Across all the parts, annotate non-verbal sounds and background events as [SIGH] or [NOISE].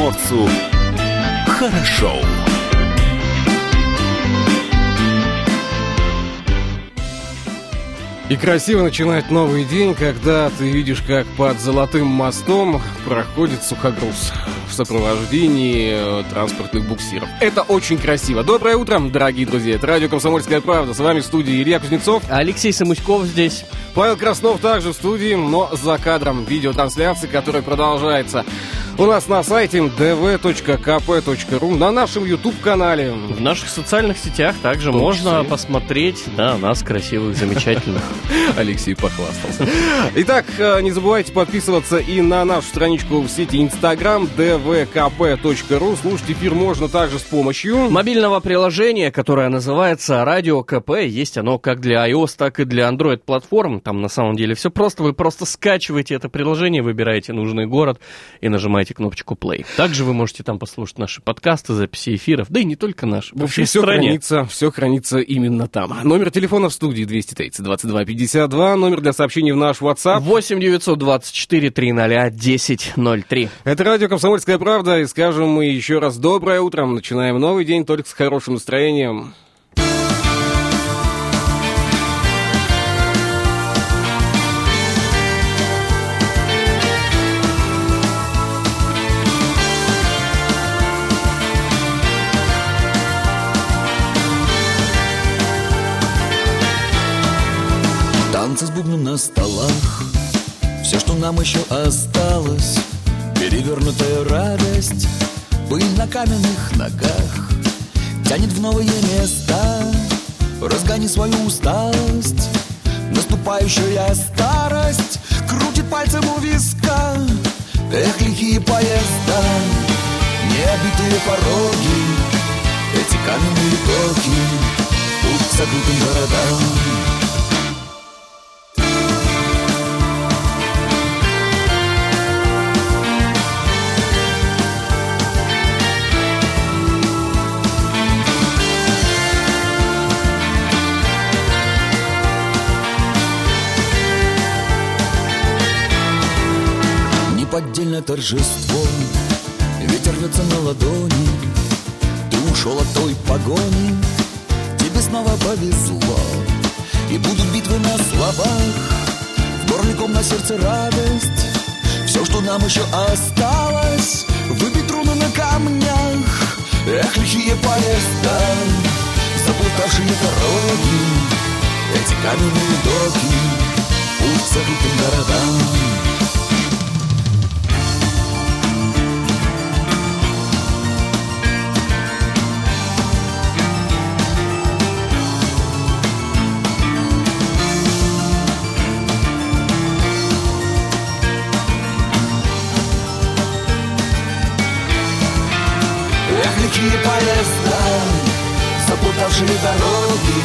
приморцу хорошо. И красиво начинать новый день, когда ты видишь, как под золотым мостом проходит сухогруз в сопровождении э, транспортных буксиров. Это очень красиво. Доброе утро, дорогие друзья. Это радио «Комсомольская правда». С вами в студии Илья Кузнецов. Алексей Самуськов здесь. Павел Краснов также в студии, но за кадром видеотрансляции, которая продолжается у нас на сайте dv.kp.ru, на нашем YouTube-канале. В наших социальных сетях также можно посмотреть на нас красивых, замечательных. [LAUGHS] Алексей похвастался. Итак, э, не забывайте подписываться и на нашу страничку в сети Instagram dvkp.ru. Слушать эфир можно также с помощью... Мобильного приложения, которое называется Радио КП. Есть оно как для iOS, так и для Android-платформ. Там на самом деле все просто. Вы просто скачиваете это приложение, выбираете нужный город и нажимаете нажимаете кнопочку play. Также вы можете там послушать наши подкасты, записи эфиров, да и не только наши. В общем, все стране. хранится, все хранится именно там. Номер телефона в студии 230 22 52, номер для сообщений в наш WhatsApp 8 924 300 1003. Это радио «Комсомольская правда», и скажем мы еще раз доброе утро. Начинаем новый день только с хорошим настроением. На столах. Все, что нам еще осталось Перевернутая радость Пыль на каменных ногах. Тянет в новые места Разгони свою усталость. Наступающая старость Крутит пальцем у виска. Эх, лихие поезда Необитые пороги Эти каменные токи Путь к закрытым городам торжество Ветер рвется на ладони Ты ушел от той погони. Тебе снова повезло И будут битвы на словах. В горле ком на сердце радость Все, что нам еще осталось. Выбить руны на камнях Эх, лихие поезда Заплутавшие дороги Эти каменные доки Путь закрытым городам Легкие поезда, запутавшие дороги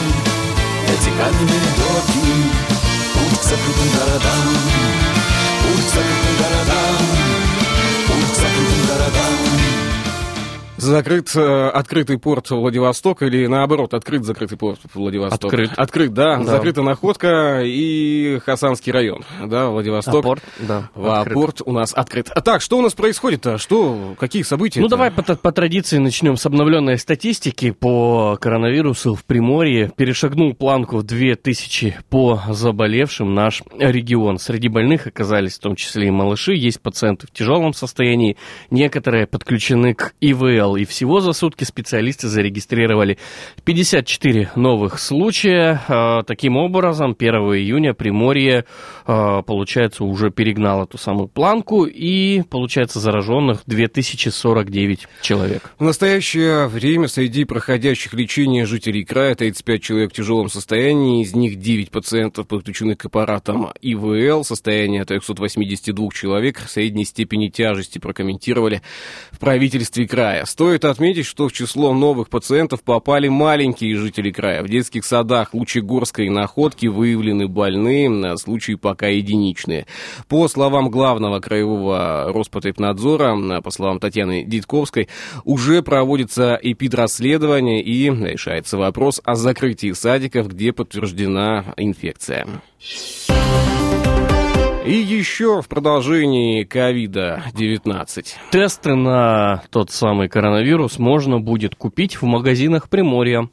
Эти каменные доки, путь к закрытым городам Путь к закрытым городам, путь к закрытым городам Закрыт э, открытый порт Владивостока или наоборот, открыт закрытый порт Владивостока? Открыт. Открыт, да. да. Закрыта находка и Хасанский район, да, Владивосток. А порт, да. А порт у нас открыт. А так, что у нас происходит-то? Что, какие события? Ну, давай по, по традиции начнем с обновленной статистики по коронавирусу в Приморье. Перешагнул планку в 2000 по заболевшим наш регион. Среди больных оказались в том числе и малыши. Есть пациенты в тяжелом состоянии. Некоторые подключены к ИВЛ И всего за сутки специалисты зарегистрировали 54 новых случая. А, таким образом, 1 июня Приморье, а, получается, уже перегнал эту самую планку. И, получается, зараженных 2049 человек. В настоящее время среди проходящих лечение жителей края 35 человек в тяжелом состоянии. Из них 9 пациентов подключены к аппаратам ИВЛ. Состояние 382 человек средней степени тяжести прокомментировали в правительстве края. Стоит отметить, что в число новых пациентов попали маленькие жители края. В детских садах Лучегорской находки выявлены больные, на случаи пока единичные. По словам главного краевого Роспотребнадзора, по словам Татьяны Дитковской, уже проводится эпидрасследование и решается вопрос о закрытии садиков, где подтверждена инфекция. И еще в продолжении ковида-19. Тесты на тот самый коронавирус можно будет купить в магазинах Приморья.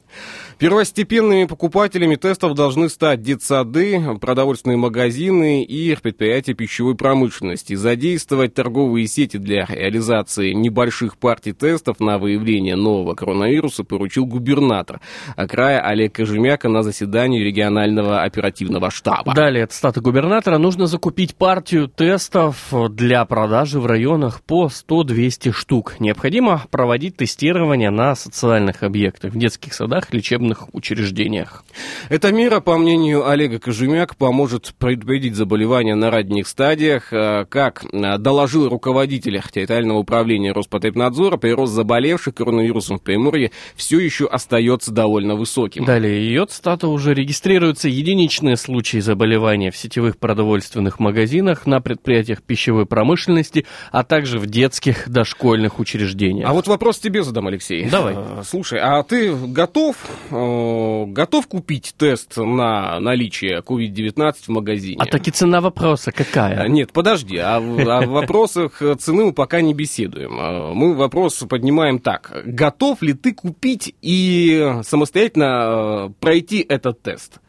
Первостепенными покупателями тестов должны стать детсады, продовольственные магазины и предприятия пищевой промышленности. Задействовать торговые сети для реализации небольших партий тестов на выявление нового коронавируса поручил губернатор края Олег Кожемяка на заседании регионального оперативного штаба. Далее от стата губернатора нужно закупить партию тестов для продажи в районах по 100-200 штук. Необходимо проводить тестирование на социальных объектах, в детских садах, лечебных лечебных учреждениях. Эта мера, по мнению Олега Кожемяк, поможет предупредить заболевания на ранних стадиях. Э, как э, доложил руководитель территориального управления Роспотребнадзора, прирост заболевших коронавирусом в Приморье все еще остается довольно высоким. Далее, ее стата уже регистрируются единичные случаи заболевания в сетевых продовольственных магазинах, на предприятиях пищевой промышленности, а также в детских дошкольных учреждениях. А вот вопрос тебе задам, Алексей. Давай. Э, слушай, а ты готов готов купить тест на наличие COVID-19 в магазине? А таки цена вопроса какая? Э, нет, подожди, о, о вопросах цены мы пока не беседуем. Э, мы вопрос поднимаем так. Готов ли ты купить и самостоятельно пройти этот тест?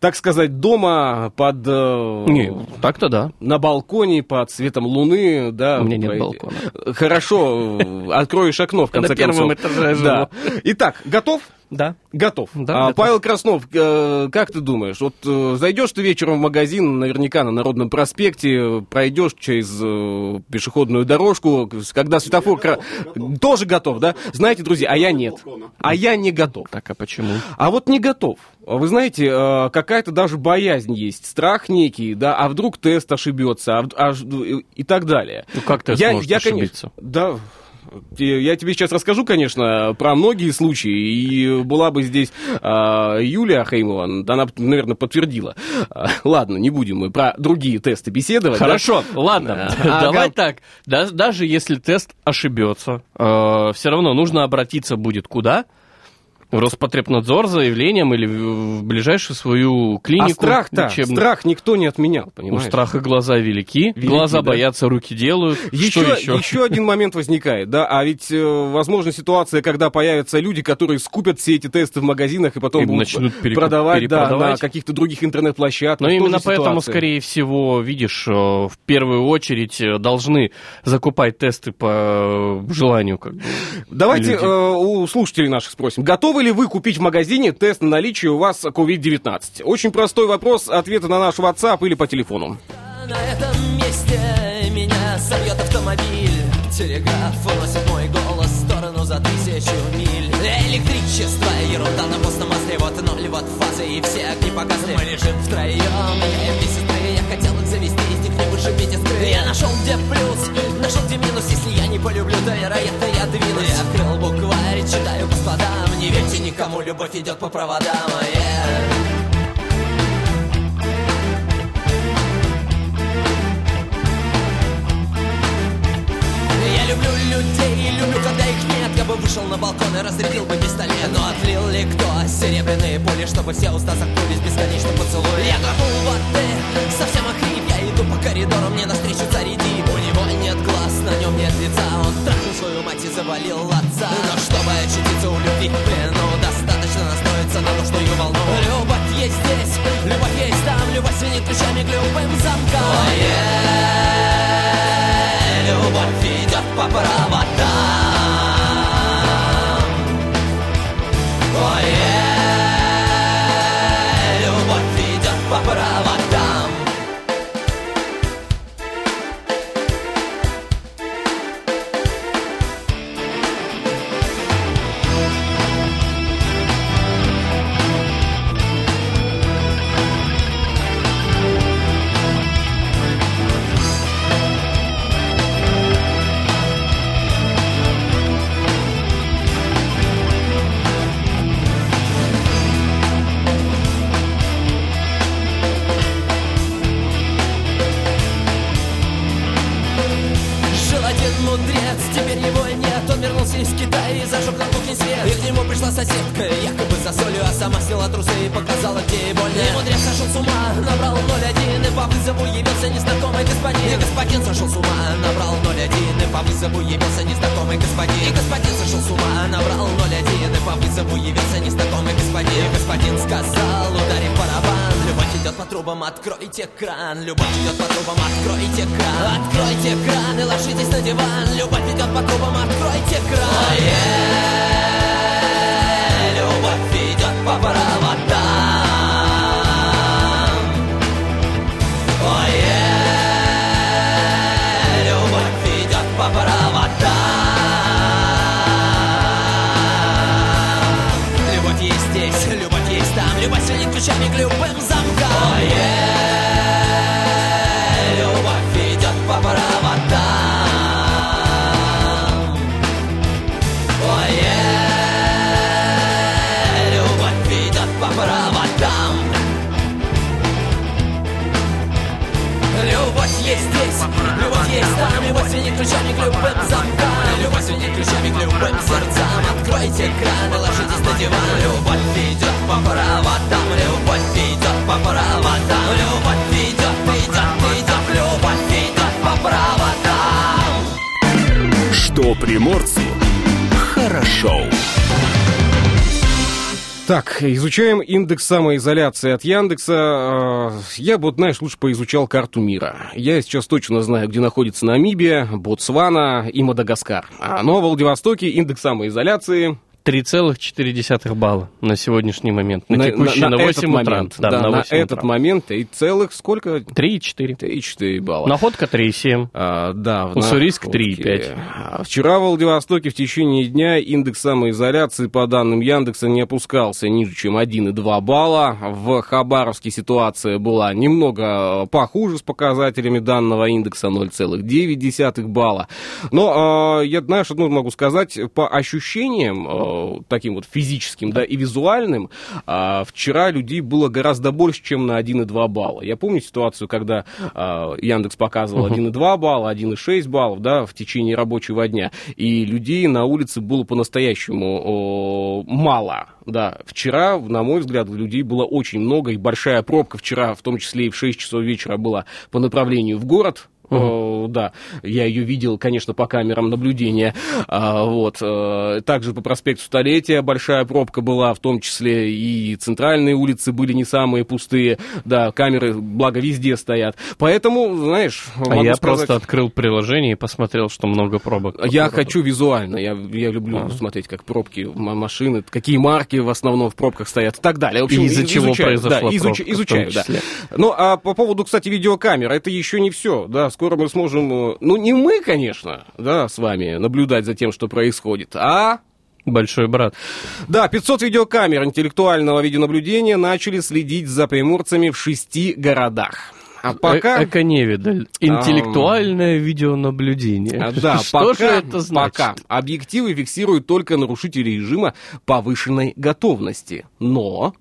Так сказать, дома под... Не, так-то да. На балконе под светом луны, да. У меня нет балкона. Хорошо, откроешь окно в конце На первом этаже Да. Итак, готов? Да. Готов. Да, а, готов. Павел Краснов, э, как ты думаешь, вот э, зайдешь ты вечером в магазин, наверняка на Народном проспекте, пройдешь через э, пешеходную дорожку, когда светофор... Кра... Тоже готов, да? Знаете, друзья, а я нет. А я не готов. Так, а почему? А вот не готов. Вы знаете, э, какая-то даже боязнь есть, страх некий, да, а вдруг тест ошибется, а, а, и так далее. Ну как тест я, может я, ошибиться? Конечно, да, я тебе сейчас расскажу, конечно, про многие случаи, и была бы здесь а, Юлия Ахеймова, она, наверное, подтвердила. А, ладно, не будем мы про другие тесты беседовать. Хорошо, да? ладно, [LAUGHS] а, давай ага. так. Да, даже если тест ошибется, э, все равно нужно обратиться будет куда? В Роспотребнадзор с заявлением или в ближайшую свою клинику А страх-то, лечебную? страх никто не отменял, У понимаешь? страха глаза велики, Велики, глаза да. боятся, руки делают. Еще, Что еще? еще один момент возникает, да, а ведь э, возможна ситуация, когда появятся люди, которые скупят все эти тесты в магазинах и потом И будут начнут перекуп- продавать, да, на каких-то других интернет-площадках. Но именно поэтому, ситуация. скорее всего, видишь, э, в первую очередь э, должны закупать тесты по э, желанию. Как бы, Давайте люди. э, у слушателей наших спросим, готовы ли вы купить в магазине тест на наличие у вас COVID-19? Очень простой вопрос, ответы на наш WhatsApp или по телефону. На этом месте меня собьет автомобиль. Телеграф уносит мой голос в сторону за тысячу миль. Электричество, ерунда на постном масле Вот ноль, вот фазы и все огни погасли Мы лежим втроем, я и Я хотел их завести, не вышибить искры Я нашел где плюс, нашел где минус. Если я не полюблю, то вероятно я двинусь. Я открыл букварь, читаю по складам Не верьте никому, любовь идет по проводам. Yeah. Я люблю людей, люблю, когда их нет. Я бы вышел на балкон и разрядил бы пистолет. Но отлил ли кто серебряные пули Чтобы все уста закрылись бесконечно поцелуй Я глотнул воды, совсем охрип иду по коридору, мне навстречу царь Дип У него нет глаз, на нем нет лица. Он трахнул свою мать и завалил отца. Но чтобы очутиться у любви в плену Достаточно настроиться на нужную волну Любовь есть здесь, любовь есть там. Любовь свинит ключами к любым замкам. Oh, yeah. Любовь идет по проводам Изучаем индекс самоизоляции от Яндекса. Э, Я бы, вот, знаешь, лучше поизучал карту мира. Я сейчас точно знаю, где находится Намибия, Ботсвана и Мадагаскар. А, Но в Владивостоке индекс самоизоляции 3,4 балла на сегодняшний момент. На, текущий на, 8 этот утра. момент. Да, на, на 8 этот утра. момент и целых сколько? 3,4. 3,4 балла. Находка 3,7. А, да, Уссурийск находке. 3,5. А Вчера в Владивостоке в течение дня индекс самоизоляции, по данным Яндекса, не опускался ниже, чем 1,2 балла. В Хабаровске ситуация была немного похуже с показателями данного индекса 0,9 балла. Но а, я, знаешь, одно могу сказать, по ощущениям, а, таким вот физическим, да, и визуальным, а, вчера людей было гораздо больше, чем на 1,2 балла. Я помню ситуацию, когда а, Яндекс показывал 1,2 балла, 1,6 баллов, да, в течение рабочего дня, и людей на улице было по-настоящему мало. Да, вчера, на мой взгляд, людей было очень много, и большая пробка вчера, в том числе и в 6 часов вечера, была по направлению в город, Э, Да, я ее видел, конечно, по камерам наблюдения. А, Вот. э, Также по проспекту Столетия большая пробка была, в том числе и центральные улицы были не самые пустые. Да, камеры, благо, везде стоят. Поэтому, знаешь, А я сказать- просто открыл приложение и посмотрел, что много пробок. я городу. хочу визуально, я, я люблю А. смотреть, как пробки машины, какие марки в основном в пробках стоят и так далее. В общем, И из-за из- чего изучаю, произошла да, изуч- пробка изучаю, да. Ну, а по поводу, кстати, видеокамер, это еще не все, да, скоро мы сможем, э, ну, не мы, конечно, да, с вами наблюдать за тем, что происходит, а Большой брат. да, 500 видеокамер интеллектуального видеонаблюдения начали следить за приморцами в шести городах. А пока... Э- Эко-невидаль. Интеллектуальное видеонаблюдение. А, Да, [LAUGHS] Что пока, же это значит? пока объективы фиксируют только нарушители режима повышенной готовности. Но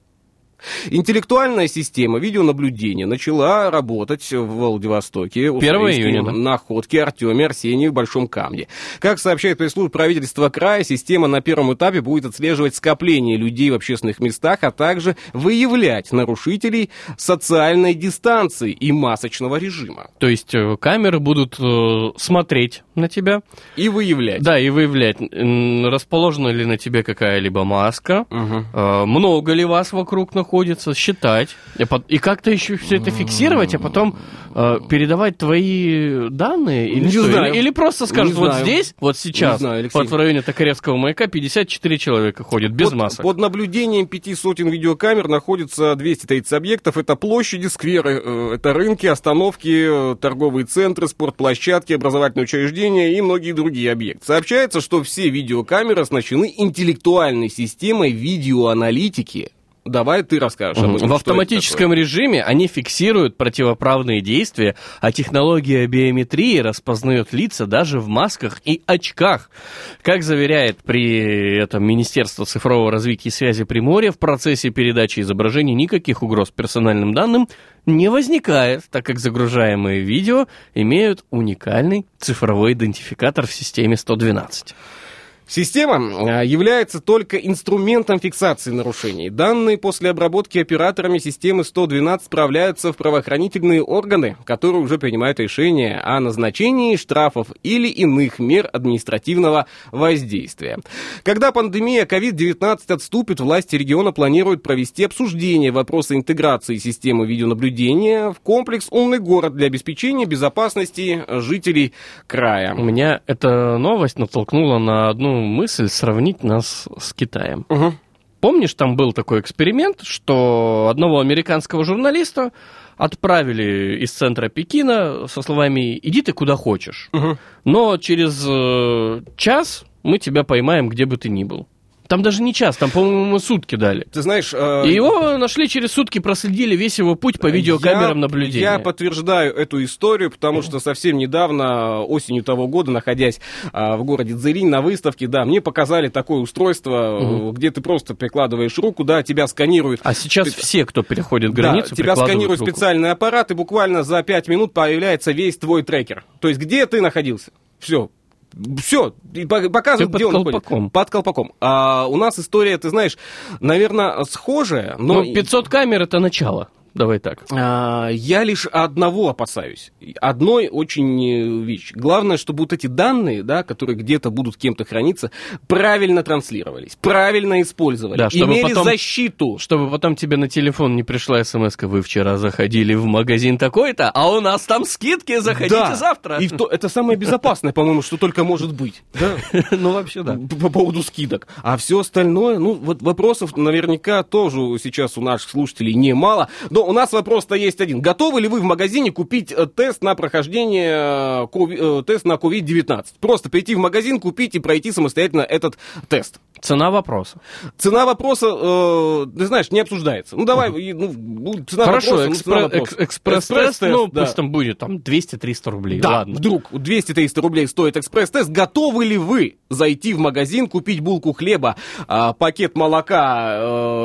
интеллектуальная система видеонаблюдения начала работать в Владивостоке. 1 Уссурийске, июня, да. находке Артеме Арсении в Большом Камне. Как сообщает пресс-служба правительства края, система на первом этапе будет отслеживать скопление людей в общественных местах, а также выявлять нарушителей социальной дистанции и масочного режима. То есть э, камеры будут э, смотреть на тебя, И выявлять. да, и выявлять, расположена ли на тебе какая-либо маска, э, много ли вас вокруг находится, считать, и, как-то еще все это фиксировать, а потом э, передавать твои данные, или Не что? знаю. Или, или просто скажут, Не вот знаю. здесь, вот сейчас, знаю, Алексей. вот в районе Токаревского маяка 54 человека ходят без под, масок. Под наблюдением пяти сотен видеокамер находится 230 объектов. Это площади, скверы, э, это рынки, остановки, э, торговые центры, спортплощадки, образовательные учреждения и многие другие объекты. Сообщается, что все видеокамеры оснащены интеллектуальной системой видеоаналитики. Давай ты расскажешь об этом. В автоматическом режиме они фиксируют противоправные действия, а технология биометрии распознает лица даже в масках и очках. Как заверяет при этом Министерство цифрового развития и связи Приморья, в процессе передачи изображений никаких угроз персональным данным не возникает, так как загружаемые видео имеют уникальный цифровой идентификатор в системе 112. Система а, является только инструментом фиксации нарушений. Данные после обработки операторами системы 112 справляются в правоохранительные органы, которые уже принимают решение о назначении штрафов или иных мер административного воздействия. Когда пандемия COVID-19 отступит, власти региона планируют провести обсуждение вопроса интеграции системы видеонаблюдения в комплекс «Умный город» для обеспечения безопасности жителей края. У меня эта новость натолкнула на одну мысль сравнить нас с Китаем. Угу. Помнишь, там был такой эксперимент, что одного американского журналиста отправили из центра Пекина со словами «иди ты куда хочешь». Угу. Но через э, час мы тебя поймаем, где бы ты ни был. Там даже не час, там, по-моему, сутки дали. Ты знаешь... э, И его нашли через сутки, проследили весь его путь по видеокамерам я, наблюдения. Я подтверждаю эту историю, потому что совсем недавно, осенью того года, находясь а, в городе Цзилинь на выставке, да, мне показали такое устройство, э, где ты просто прикладываешь руку, да, тебя сканируют. А сейчас Ты- все, кто переходит Да, границу, тебя прикладывают сканирует руку. специальный аппарат, и буквально за 5 минут появляется весь твой трекер. То есть, где ты находился? Все. Все, показывают, где он колпаком. Под колпаком. А у нас история, ты знаешь, наверное, схожая, но... Ну, 500 камер это начало. Давай так. А, Я лишь одного опасаюсь. Одной очень э, вещь. Главное, чтобы вот эти данные, да, которые где-то будут кем-то храниться, правильно транслировались, правильно использовали, Да, чтобы имели потом- защиту. Чтобы потом тебе на телефон не пришла смс вы вчера заходили в магазин такой-то, а у нас там скидки, заходите Да. завтра. И то- это самое безопасное, по-моему, что только может быть. [LAUGHS] Ну, вообще, да. По по поводу скидок. А все остальное, ну, вот вопросов наверняка тоже сейчас у наших слушателей немало. Но у нас вопрос-то есть один. Готовы ли вы в магазине купить э, тест на прохождение, э, э, тест на COVID-19? Просто прийти в магазин, купить и пройти самостоятельно этот тест. Цена вопроса. Цена вопроса, э, ты знаешь, не обсуждается. Ну, давай, ну, ну, цена Хорошо, вопроса, ну, экспре- экс- экспресс-тест, ну, да. пусть там будет там 200-300 рублей, Да, ладно. вдруг 200-300 рублей стоит экспресс-тест. Готовы ли вы зайти в магазин, купить булку хлеба, а, пакет молока,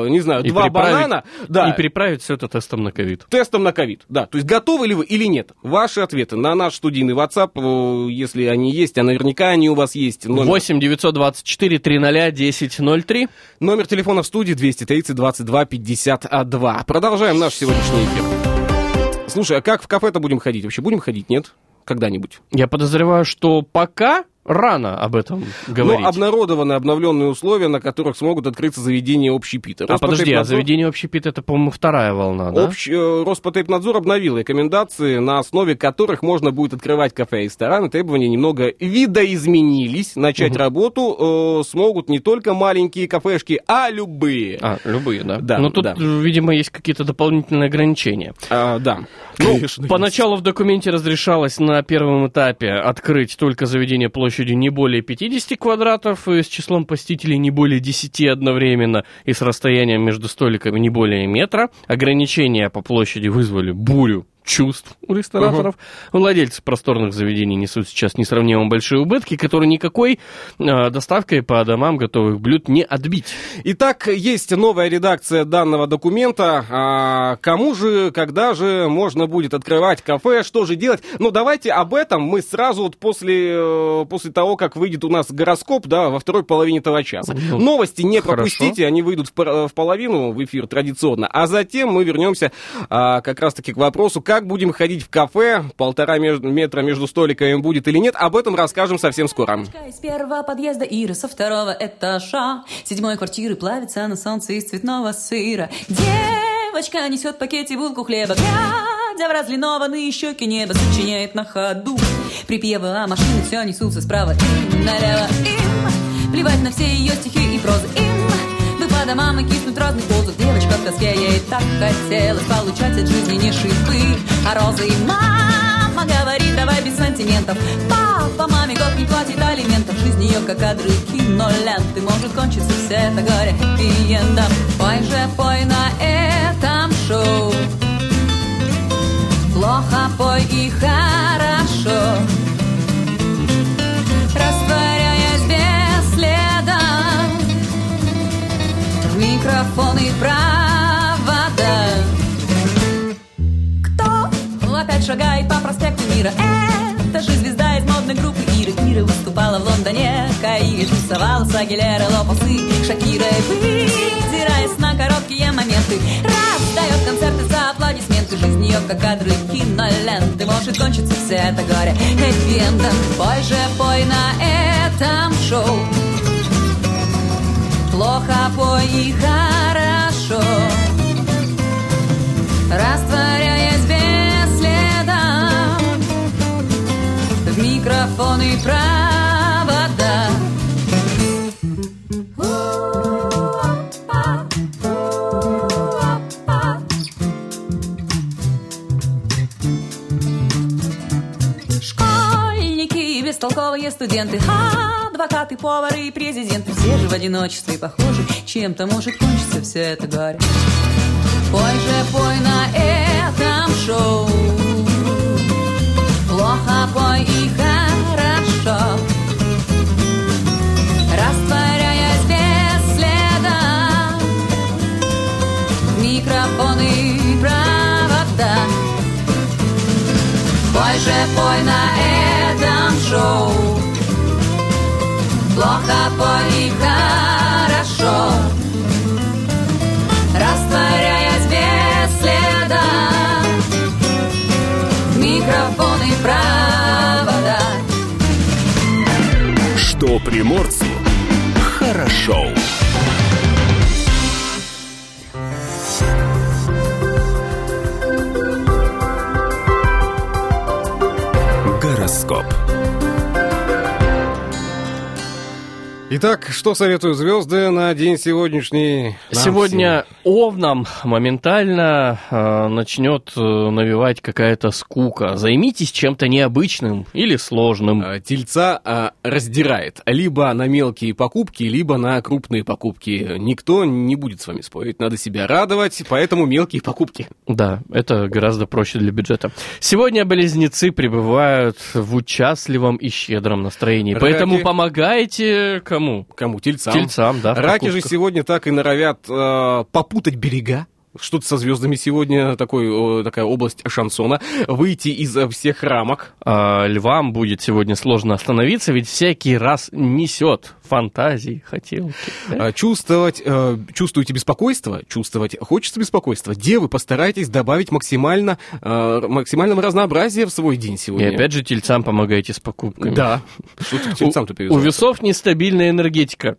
э, не знаю, И два банана? Да, И переправить все это тестом на ковид. тестом на ковид. Да, то есть готовы ли вы или нет? Ваши ответы на наш студийный WhatsApp, э, если они есть, а наверняка они у вас есть. Номер, 8 924 300 1003. номер телефона в студии 230 22 52. Продолжаем наш сегодняшний эфир. Слушай, а как в кафе-то будем ходить? Вообще будем ходить, нет? Когда-нибудь? Я подозреваю, что пока рано об этом говорить. Ну, обнародованы обновленные условия, на которых смогут открыться заведения общепита. а подожди, а Роспотребнадзор- заведение общепит это, по-моему, вторая волна, да? Общ- э, Роспотребнадзор обновил рекомендации, на основе которых можно будет открывать кафе и рестораны. Требования немного видоизменились. Начать Мгм. работу э, смогут не только маленькие кафешки, а любые. А, любые, да? Да, Но тут, да. видимо, есть какие-то дополнительные ограничения. А, да. Ну, Конечно, поначалу в документе разрешалось на первом этапе открыть только заведение площадью не более 50 квадратов и с числом посетителей не более 10 одновременно и с расстоянием между столиками не более метра. Ограничения по площади вызвали бурю чувств у рестораторов. Владельцы просторных заведений несут сейчас несравнимо большие убытки, которые никакой э, доставкой по домам готовых блюд не отбить. Итак, есть новая редакция данного документа. А, кому же, когда же можно будет открывать кафе, что же делать? Ну, давайте об этом мы сразу вот после, э, после того, как выйдет у нас гороскоп, да, во второй половине этого часа. Ну, Новости не хорошо. пропустите, они выйдут в, пор- в половину в эфир традиционно. А затем мы вернемся а, как раз-таки к вопросу, как будем ходить в кафе, полтора метра между столиками будет или нет. Об этом расскажем совсем скоро. Из первого подъезда Иры со второго этажа. Седьмой квартиры плавится на солнце из цветного сыра. Девочка несет пакете булку хлеба. Глядя в разлинованные щеки неба Сочиняет на ходу. Припевы, а машины все несутся справа и налево. Им плевать на все ее стихи и прозы. Им бы по домам и киснуть в разных позах. Девочка в тоске, ей так хотелось Получать от жизни не шипы, а розы. И мама говорит, давай без сантиментов. Папа маме год не платит алиментов. Жизнь ее как кадры киноленты Может кончиться все это горе хэппи-эндом мира? Это же звезда из модной группы Иры Шакира выступала в Лондоне, Каири тусовался, Агилера лопался, Шакира. Выдираясь на короткие моменты, раздает концерты за аплодисменты, жизнь ее как кадры киноленты, может кончиться все это горе хэппи-эндом. Пой же, пой на этом шоу, плохо пой и хорошо, растворяясь в микрофон и провода. Школьники бестолковые студенты, адвокаты, повары и президенты, все же в одиночестве похожи, чем-то может кончиться все это горе. Плохо пой и хорошо, растворяясь без следа, микрофон провода. Что приморцу хорошо. Гороскоп. Итак, что советуют звезды на день сегодняшний? нам Сегодня овнам моментально э, начнет э, навевать какая-то скука. Займитесь чем-то необычным или сложным. всем? А, Тельца а, раздирает либо на мелкие покупки, либо на крупные покупки. Никто не будет с вами спорить, надо себя радовать, поэтому мелкие покупки. Да, это гораздо проще для бюджета. Сегодня близнецы пребывают в участливом и щедром настроении. Раки. Поэтому помогайте кому? Кому? Тельцам. Тельцам, да. Раки же сегодня так и норовят э, попутать берега. Что-то со звездами сегодня, такой, такая область шансона. Выйти из э, всех рамок. А, львам будет сегодня сложно остановиться, ведь всякий раз несет фантазии, хотелки. да? Э, Чувствовать, э, чувствуете беспокойство, чувствовать хочется беспокойства. Девы, постарайтесь добавить максимально, э, максимального разнообразия в свой день И сегодня. опять же тельцам помогаете с покупками. Да. Что ты к тельцам-то У весов нестабильная энергетика.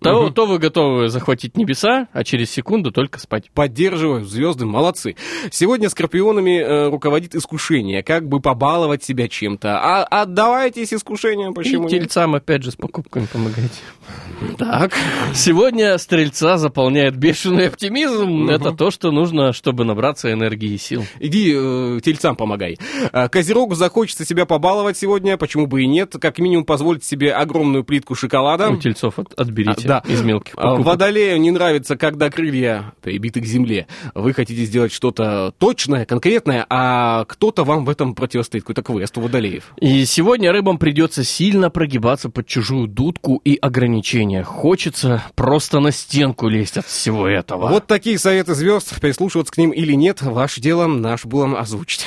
То, то вы готовы захватить небеса, а через секунду только спать. Поддерживаю, звезды, молодцы. Сегодня скорпионами э, руководит искушение, как бы побаловать себя чем-то. А отдавайтесь искушениям, почему И нет? тельцам опять же с покупками помогайте. [LAUGHS] Так. Сегодня стрельца заполняет бешеный оптимизм. Это то, что нужно, чтобы набраться энергии и сил. Иди э, тельцам помогай. А, Козерогу захочется себя побаловать сегодня, почему бы и нет. Как минимум позволить себе огромную плитку шоколада. У тельцов от- отберите А, да. из мелких А, покупок. Водолею не нравится, когда крылья прибиты к земле. Вы хотите сделать что-то точное, конкретное, а кто-то вам в этом противостоит, какой-то квест у водолеев. И сегодня рыбам придется сильно прогибаться под чужую дудку и ограничения. Хочется просто на стенку лезть от всего этого. Вот такие советы звезд. Прислушиваться к ним или нет, ваше дело, наш было озвучить.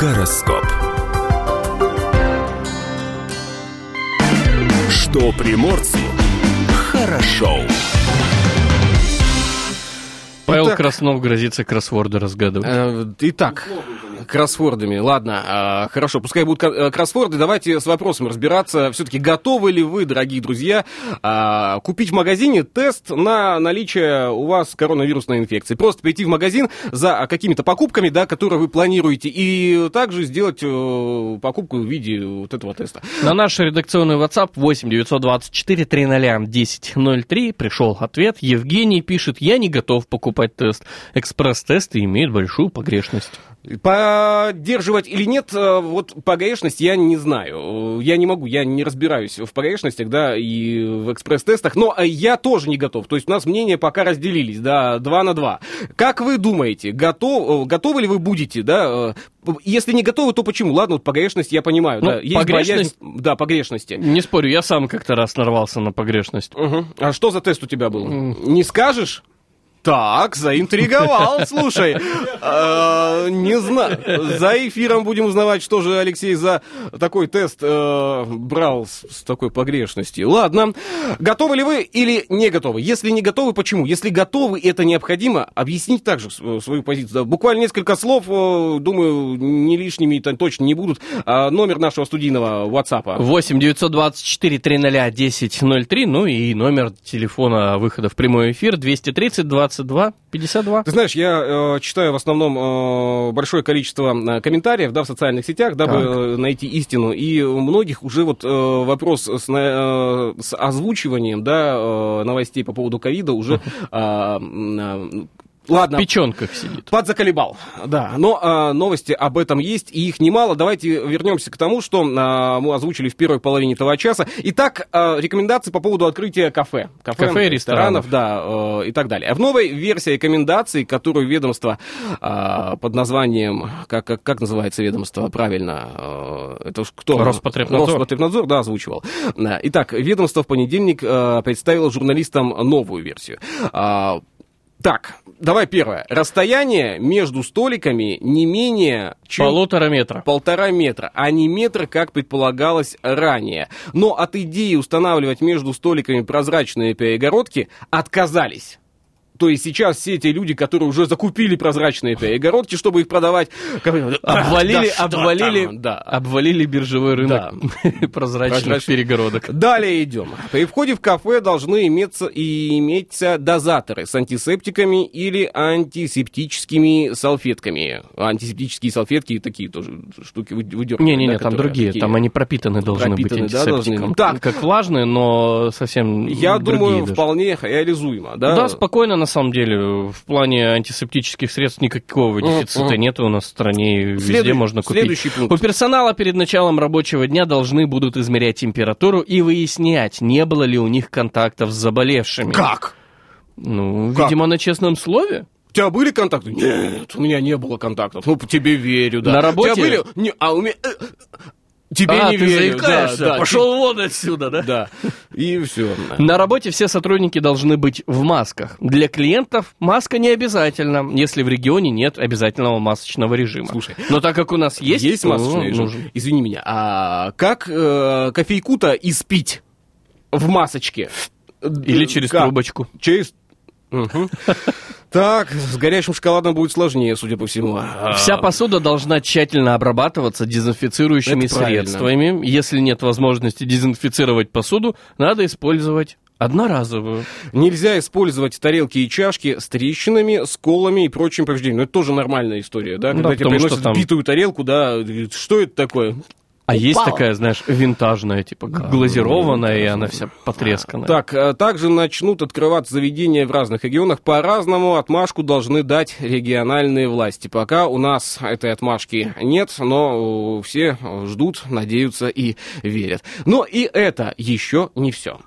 Гороскоп. Что приморцу хорошо. Павел Итак. Краснов грозится кроссворды разгадывать. Э, Итак, кроссвордами. Ладно, а, хорошо, пускай будут э, кроссворды. Давайте с вопросом разбираться. Все-таки готовы ли вы, дорогие друзья, а, купить в магазине тест на наличие у вас коронавирусной инфекции? Просто прийти в магазин за какими-то покупками, да, которые вы планируете, и также сделать э, покупку в виде вот этого теста. На наш редакционный WhatsApp 8 924 300 1003 пришел ответ. Евгений пишет, я не готов покупать тест. Экспресс-тесты имеют большую погрешность. Поддерживать или нет, э, вот погрешность я не знаю. Я не могу, я не разбираюсь в погрешностях, да, и в экспресс-тестах, но э, я тоже не готов. То есть у нас мнения пока разделились, да, два на два. Как вы думаете, готов, э, готовы ли вы будете, да? Если не готовы, то почему? Ладно, вот погрешность я понимаю, Ну, да. Есть погрешность- боязнь- да, погрешности. Не спорю, я сам как-то раз нарвался на погрешность. Мгм. А что за тест у тебя был? Не скажешь? Так, заинтриговал, [LAUGHS] слушай. Э, Не знаю. За эфиром будем узнавать, что же Алексей за такой тест э, брал с с такой погрешностью. Ладно. Готовы ли вы или не готовы? Если не готовы, почему? Если готовы, это необходимо, объяснить также свою позицию. Да, Буквально несколько слов, э, думаю, не лишними то- точно не будут. А, Номер нашего студийного WhatsApp. 8 924 300 1003, ну и номер телефона выхода в прямой эфир 230 22 52. Ты знаешь, я э, читаю в основном э, большое количество э, комментариев да, в социальных сетях, дабы Так. э, найти истину. И у многих уже вот э, вопрос с, э, с озвучиванием да, э, новостей по поводу ковида уже... [LAUGHS] а, а, В Ладно, печенках сидит. Подзаколебал, да. Но а, новости об этом есть, и их немало. Давайте вернемся к тому, что а, мы озвучили в первой половине этого часа. Итак, а, рекомендации по поводу открытия кафе. Кафе и ресторанов. да, э, и так далее. В новой версии рекомендаций, которую ведомство а, под названием, как, как, как называется ведомство правильно? Э, Это ж кто? Роспотребнадзор. Роспотребнадзор, да, озвучивал. Итак, ведомство в понедельник э, представило журналистам новую версию. А, так, давай первое. Расстояние между столиками не менее чем Полутора метра. полтора метра, а не метр, как предполагалось ранее. Но от идеи устанавливать между столиками прозрачные перегородки отказались. То есть сейчас все эти люди, которые уже закупили прозрачные перегородки, чтобы их продавать... говорят, «Ах, Обвалили, да обвалили, там?» Да. обвалили биржевой рынок [LAUGHS] прозрачных Прозрачных. перегородок. Далее идем. При входе в кафе должны иметься и иметься дозаторы с антисептиками или антисептическими салфетками. Антисептические салфетки такие тоже штуки вы- выдергивают. Не-не-не, да, там другие, такие. там они пропитаны должны Пропитаны, быть да, должны антисептиком. Так. Как влажные, но совсем Я другие думаю, даже. вполне реализуемо, да? Да, спокойно, на самом деле. В плане антисептических средств никакого дефицита нет у нас в стране, и везде Следующий- можно купить. У персонала перед началом рабочего дня должны будут измерять температуру и выяснять, не было ли у них контактов с заболевшими. Как? Ну, Как? видимо, на честном слове. У тебя были контакты? Нет, у меня не было контактов. Ну, тебе верю, да. На работе? У тебя были? Не, а у меня... Тебе а, не ты верю. заикаешься? Да, да, Пошел вон отсюда, да? Да. И все. На работе все сотрудники должны быть в масках. Для клиентов маска не обязательна, если в регионе нет обязательного масочного режима. Слушай, Но так как у нас есть, Есть масочный режим? нужен. Извини меня, а как э, кофейку-то испить в масочке? Или через Как? трубочку. Через... [LAUGHS] Так, с горячим шоколадом будет сложнее, судя по всему. А, Вся посуда должна тщательно обрабатываться дезинфицирующими Это правильно. средствами. Если нет возможности дезинфицировать посуду, надо использовать одноразовую. Нельзя использовать тарелки и чашки с трещинами, сколами и прочим повреждением. Ну, это тоже нормальная история, да? Ну Когда да, тебе что приносят там- битую тарелку, да, что это такое? А есть такая, знаешь, винтажная, типа глазированная, и она вся потресканная. Так, а также начнут открываться заведения в разных регионах. По-разному отмашку должны дать региональные власти. Пока у нас этой отмашки нет, но э, все ждут, надеются и верят. Но и это еще не все.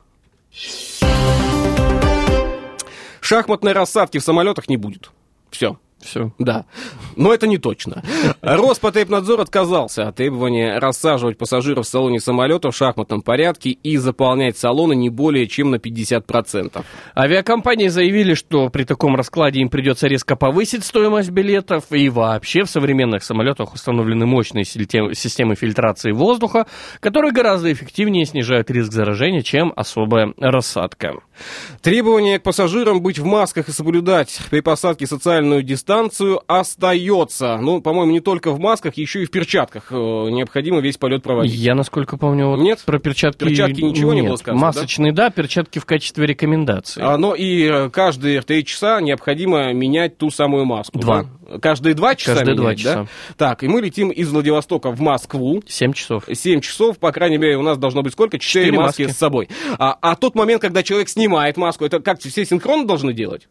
Шахматной рассадки в самолетах не будет. Все. Все. Да, но это не точно. Роспотребнадзор отказался от требования рассаживать пассажиров в салоне самолета в шахматном порядке и заполнять салоны не более чем на 50%. Авиакомпании заявили, что при таком раскладе им придется резко повысить стоимость билетов, и вообще в современных самолетах установлены мощные системы фильтрации воздуха, которые гораздо эффективнее снижают риск заражения, чем особая рассадка. Требование к пассажирам быть в масках и соблюдать при посадке социальную дистанцию остается. Ну, по-моему, не только в масках, еще и в перчатках э, необходимо весь полет проводить. Я, насколько помню, вот Нет? про перчатки... Перчатки ничего не нет. было сказано, да? Масочные, да? перчатки в качестве рекомендации. А, но и э, каждые три часа необходимо менять ту самую маску. Два. да? Каждые два часа Каждые два менять, да? часа. Так, и мы летим из Владивостока в Москву. Семь часов. 7 часов, по крайней мере, у нас должно быть сколько? 4 Четыре маски, маски. с собой. А, а тот момент, когда человек снимает маску, это как все синхронно должны делать?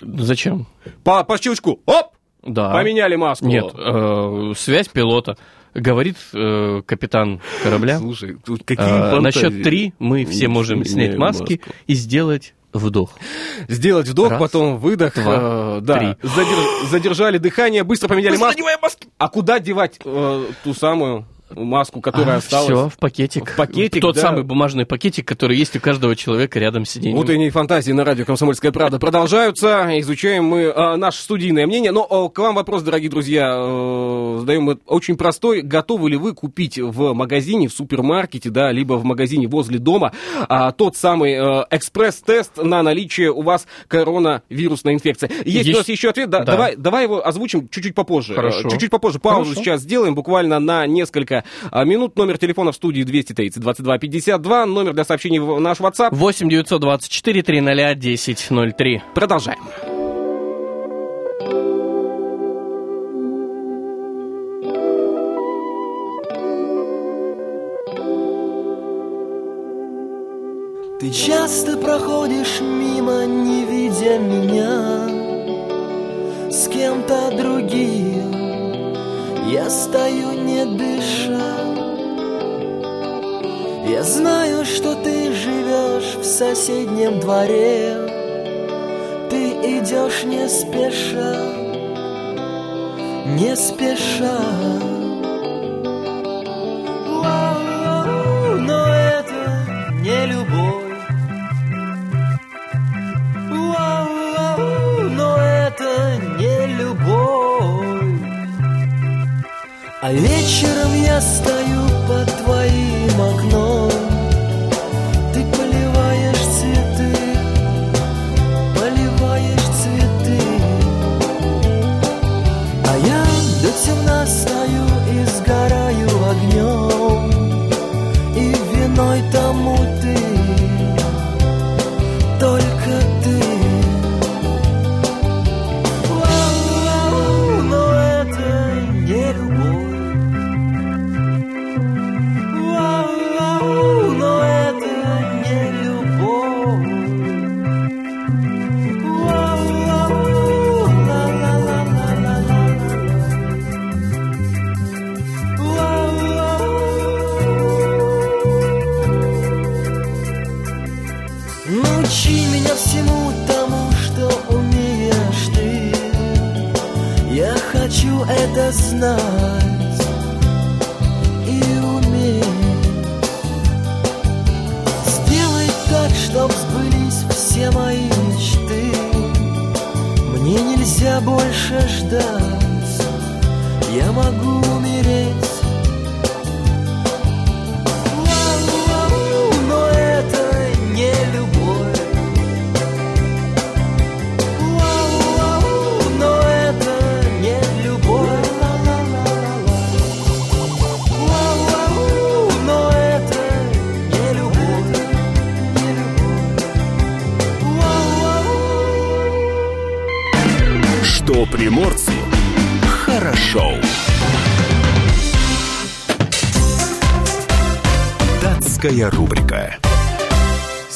Зачем? По, по щелчку, оп, Да. поменяли маску. Нет, э, связь пилота. Говорит э, капитан корабля. Слушай, тут э, какие на счет три мы все можем снять маски маску. и сделать вдох. Сделать вдох, Раз, потом выдох. два, э, да. три. Задер- задержали дыхание, быстро поменяли маску. А куда девать э, ту самую? Маску, которая осталась. Все, в пакетик. В пакетик, Тот да. самый бумажный пакетик, который есть у каждого человека рядом с сиденьем. Утренние фантазии на радио «Комсомольская правда» продолжаются. Изучаем мы э, наше студийное мнение. Но э, к вам вопрос, дорогие друзья, э, задаем мы очень простой. Готовы ли вы купить в магазине, в супермаркете, да, либо в магазине возле дома а, тот самый э, экспресс-тест на наличие у вас коронавирусной инфекции? Есть, Есть- у нас еще ответ? Да, Да. Давай, давай его озвучим чуть-чуть попозже. Хорошо. Э, Чуть-чуть попозже. Паузу Хорошо. сейчас сделаем, буквально на несколько а, минут. Номер телефона в студии 230 22 52. Номер для сообщений в наш WhatsApp. 8 924 300 1003. Продолжаем. Ты часто проходишь мимо, не видя меня С кем-то другим Я стою, не дыша. Я знаю, что ты живешь в соседнем дворе. Ты идешь не спеша Не спеша. Но это не любовь. Но это не любовь. А вечером я стою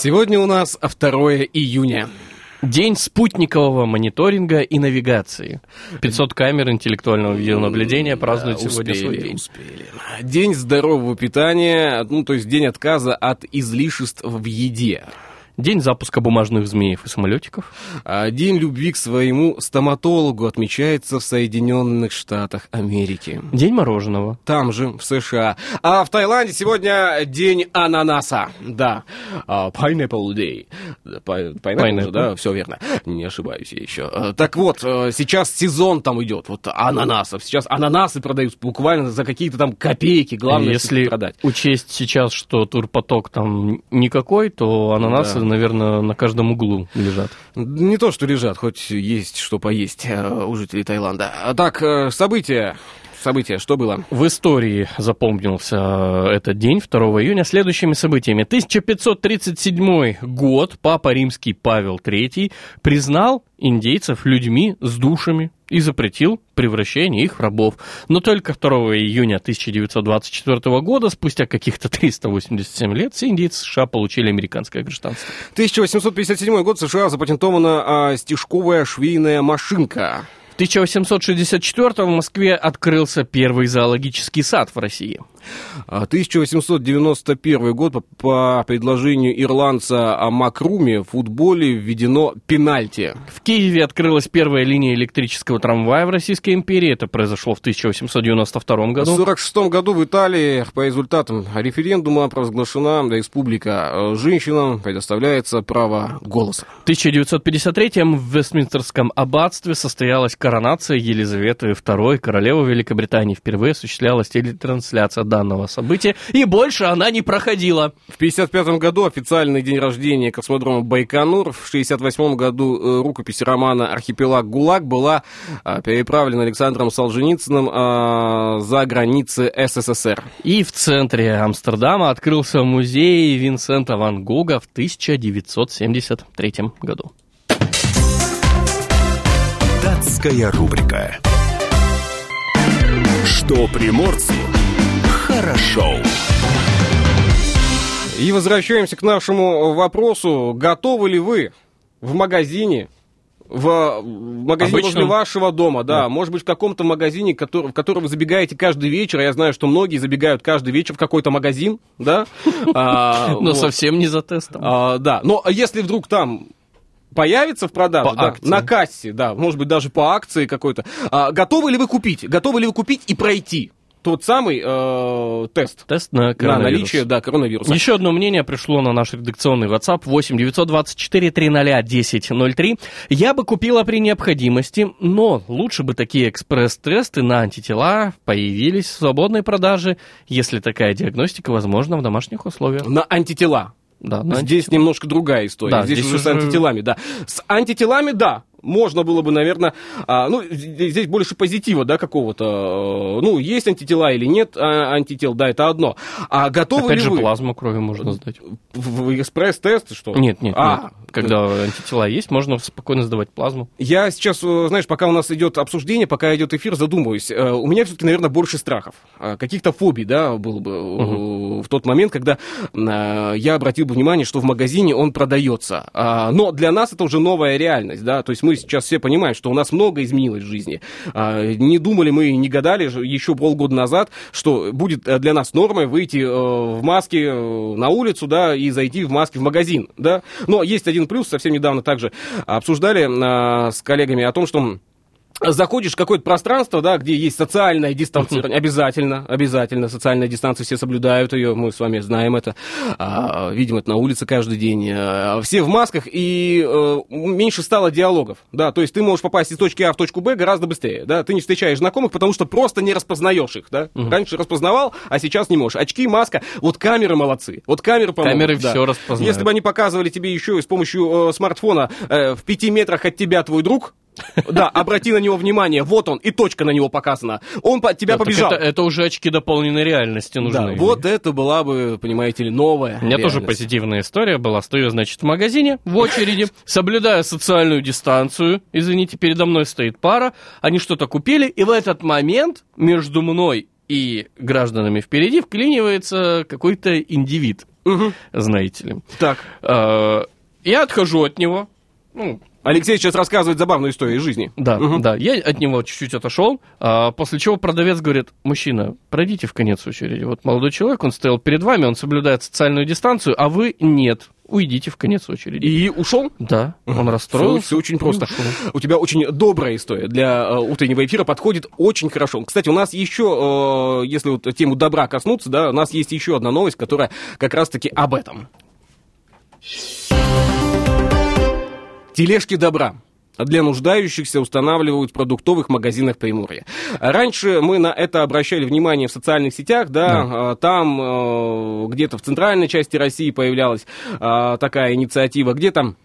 Сегодня у нас 2 июня. День спутникового мониторинга и навигации. 500 камер интеллектуального видеонаблюдения празднуют сегодня свой день. успели. День здорового питания, ну, то есть день отказа от излишеств в еде. День запуска бумажных змеев и самолетиков. А День любви к своему стоматологу отмечается в Соединенных Штатах Америки. День мороженого. Там же, в США. А в Таиланде сегодня день ананаса. Да. А, Pineapple Day. Pineapple Pineapple. да, все верно. Не ошибаюсь я еще. А, Так вот, э, сейчас сезон там идет, вот ананасов. Сейчас ананасы продаются буквально за какие-то там копейки. Главное, Если продать. учесть сейчас, что турпоток там никакой, то ананасы, Да. Наверное, на каждом углу лежат. Не то, что лежат, хоть есть что поесть э, у жителей Таиланда. Так, э, события. События, что было? В истории запомнился э, этот день, 2 июня, следующими событиями. 1537 год Папа Римский Павел III признал индейцев людьми с душами и запретил превращение их в рабов. Но только 2 июня 1924 года, спустя каких-то 387 лет, все индейцы США получили американское гражданство. 1857 год, в США запатентована а, стежковая швейная машинка. В 1864 в Москве открылся первый зоологический сад в России. А, 1891 год по, по предложению ирландца Макруми в футболе введено пенальти. В Киеве открылась первая линия электрического трамвая в Российской империи. Это произошло в 1892 В году. 1946 году в Италии по результатам референдума провозглашена республика. Женщинам предоставляется право голоса. В 1953-м в Вестминстерском аббатстве состоялась коронация Елизаветы II, королевы Великобритании. Впервые осуществлялась телетрансляция данного события, и больше она не проходила. В 1955 году официальный день рождения космодрома Байконур. В 1968 году э, рукопись романа «Архипелаг ГУЛАГ» была э, переправлена Александром Солженицыным э, за границы СССР. И в центре Амстердама открылся музей Винсента Ван Гога в 1973 году. Датская рубрика. Что приморцу хорошо. И возвращаемся к нашему вопросу. Готовы ли вы в магазине, в в магазине Обычном? возле вашего дома, да, Да. может быть, в каком-то магазине, который, в который вы забегаете каждый вечер, я знаю, что многие забегают каждый вечер в какой-то магазин, да, [LAUGHS] А, Но совсем не за тестом. А, да, но если вдруг там появится в продаже, По да, акции. на кассе, да, может быть, даже по акции какой-то, а, готовы ли вы купить? Готовы ли вы купить и пройти тот самый э, тест Тест на на коронавирус. наличие, да, коронавируса? Еще одно мнение пришло на наш редакционный WhatsApp 8 924 300 1003. Я бы купила при необходимости, но лучше бы такие экспресс-тесты на антитела появились в свободной продаже, если такая диагностика возможна в домашних условиях. На антитела. Да, на Здесь немножко другая история. Да, здесь, здесь уже с антителами, да. С антителами, да. Можно было бы, наверное, а, ну, здесь больше позитива, да, какого-то. э, Ну, есть антитела или нет а, антител, да, это одно. А готовы Опять ли же, вы плазму крови можно сдать. в, экспресс-тест, что? Нет, нет, А, нет. Когда антитела есть, можно спокойно сдавать плазму. Я сейчас, э, знаешь, пока у нас идет обсуждение, пока идет эфир, задумываюсь. Э, У меня все-таки, наверное, больше страхов, э, каких-то фобий, да, было бы э, в тот момент, когда э, я обратил бы внимание, что в магазине он продается. А, Но для нас это уже новая реальность, да, то есть мы сейчас все понимаем, что у нас много изменилось в жизни. А, Не думали мы, не гадали еще полгода назад, что будет э, для нас нормой выйти э, в маске э, на улицу, да, и зайти в маске в магазин, да. Но есть один плюс, совсем недавно также обсуждали а, с коллегами о том, что заходишь в какое-то пространство, да, где есть социальное дистанцирование, обязательно, обязательно, социальная дистанция, все соблюдают ее, мы с вами знаем это, А, видим это на улице каждый день, А, все в масках, и э, меньше стало диалогов, да, то есть ты можешь попасть из точки А в точку Б гораздо быстрее, да, ты не встречаешь знакомых, потому что просто не распознаешь их, да, раньше распознавал, а сейчас не можешь, очки, маска, вот камеры молодцы, вот камеры помогут, Камеры да. всё распознают. Если бы они показывали тебе еще и с помощью э, смартфона э, в пяти метрах от тебя твой друг, да, обрати на него внимание, вот он, и точка на него показана. Он по, тебя Да, побежал. Это, это уже очки дополненной реальности нужны. да, вот это была бы, понимаете ли, новая У меня тоже реальность. позитивная история была. Стою, значит, в магазине в очереди, [LAUGHS] соблюдая социальную дистанцию. Извините, передо мной стоит пара. Они что-то купили, и в этот момент между мной и гражданами впереди вклинивается какой-то индивид, Мгм. знаете ли. Так, Э, Я отхожу от него. Ну, Алексей сейчас рассказывает забавную историю из жизни. да, Мгм. да. Я от него чуть-чуть отошел, а, после чего продавец говорит, мужчина, пройдите в конец очереди. Вот молодой человек, он стоял перед вами, он соблюдает социальную дистанцию, а вы нет. Уйдите в конец очереди. И ушел? Да, он Все, расстроился. очень просто. У тебя очень добрая история для э, утреннего эфира, подходит очень хорошо. Кстати, у нас еще, э, если вот тему добра коснуться, да, у нас есть еще одна новость, которая как раз-таки об этом. Тележки добра для нуждающихся устанавливают в продуктовых магазинах Приморья. Раньше мы на это обращали внимание в социальных сетях, да, а, там э, где-то в центральной части России появлялась а, такая инициатива, где там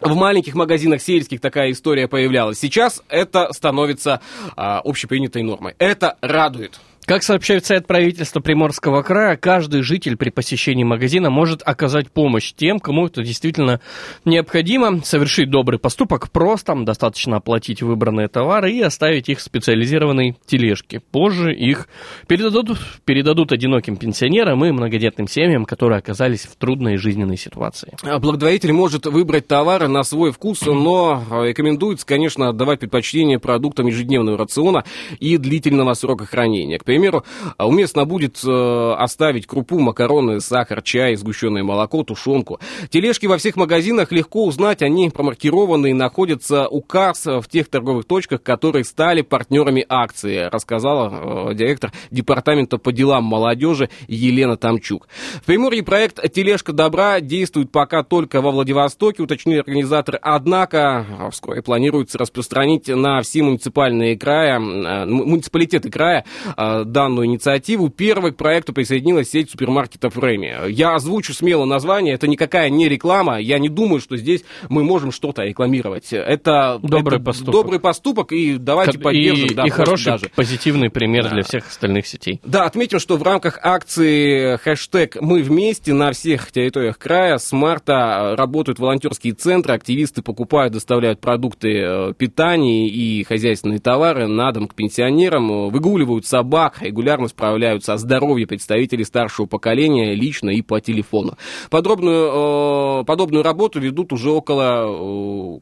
в маленьких магазинах сельских такая история появлялась. Сейчас это становится а, общепринятой нормой. Это радует. Как сообщает сайт правительства Приморского края, каждый житель при посещении магазина может оказать помощь тем, кому это действительно необходимо. Совершить добрый поступок просто, достаточно оплатить выбранные товары и оставить их в специализированной тележке. Позже их передадут, передадут одиноким пенсионерам и многодетным семьям, которые оказались в трудной жизненной ситуации. А Благотворитель может выбрать товары на свой вкус, но а, рекомендуется, конечно, отдавать предпочтение продуктам ежедневного рациона и длительного срока хранения. К примеру, примеру, уместно будет э, оставить крупу, макароны, сахар, чай, сгущенное молоко, тушенку. Тележки во всех магазинах легко узнать, они промаркированы и находятся у касс в тех торговых точках, которые стали партнерами акции, рассказала э, директор департамента по делам молодежи Елена Тамчук. В Приморье проект «Тележка добра» действует пока только во Владивостоке, уточнили организаторы, однако вскоре планируется распространить на все муниципальные края, э, муниципалитеты края э, данную инициативу. Первой к проекту присоединилась сеть супермаркетов Реми. Я озвучу смело название, это никакая не реклама, я не думаю, что здесь мы можем что-то рекламировать. Это добрый это поступок. Добрый поступок, и давайте и, поддержим. И, да, и хороший, даже. позитивный пример Да. для всех остальных сетей. Да, отметим, что в рамках акции хэштег «Мы вместе» на всех территориях края с марта работают волонтерские центры, активисты покупают, доставляют продукты э, питания и хозяйственные товары на дом к пенсионерам, выгуливают собак, регулярно справляются о здоровье представителей старшего поколения лично и по телефону. Подробную, э, подобную работу ведут уже около э,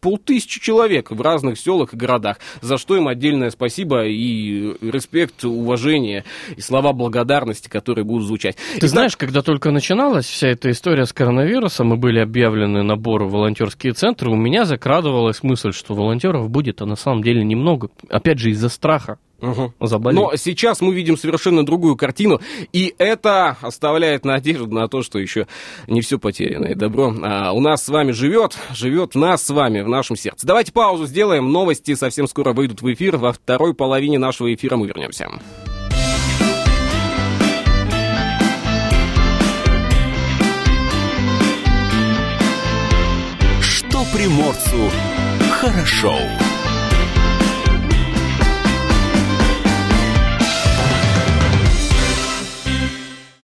полтысячи человек в разных селах и городах, за что им отдельное спасибо и респект, уважение и слова благодарности, которые будут звучать. Ты знаешь, когда только начиналась вся эта история с коронавирусом и были объявлены наборы в волонтерские центры, у меня закрадывалась мысль, что волонтеров будет, а на самом деле немного. Опять же, из-за страха. Угу. Заболеть. Но сейчас мы видим совершенно другую картину, и это оставляет надежду на то, что еще не все потеряно. И добро а, у нас с вами живет, живет в нас с вами, в нашем сердце. Давайте паузу сделаем, новости совсем скоро выйдут в эфир. Во второй половине нашего эфира мы вернемся. Что приморцу хорошо.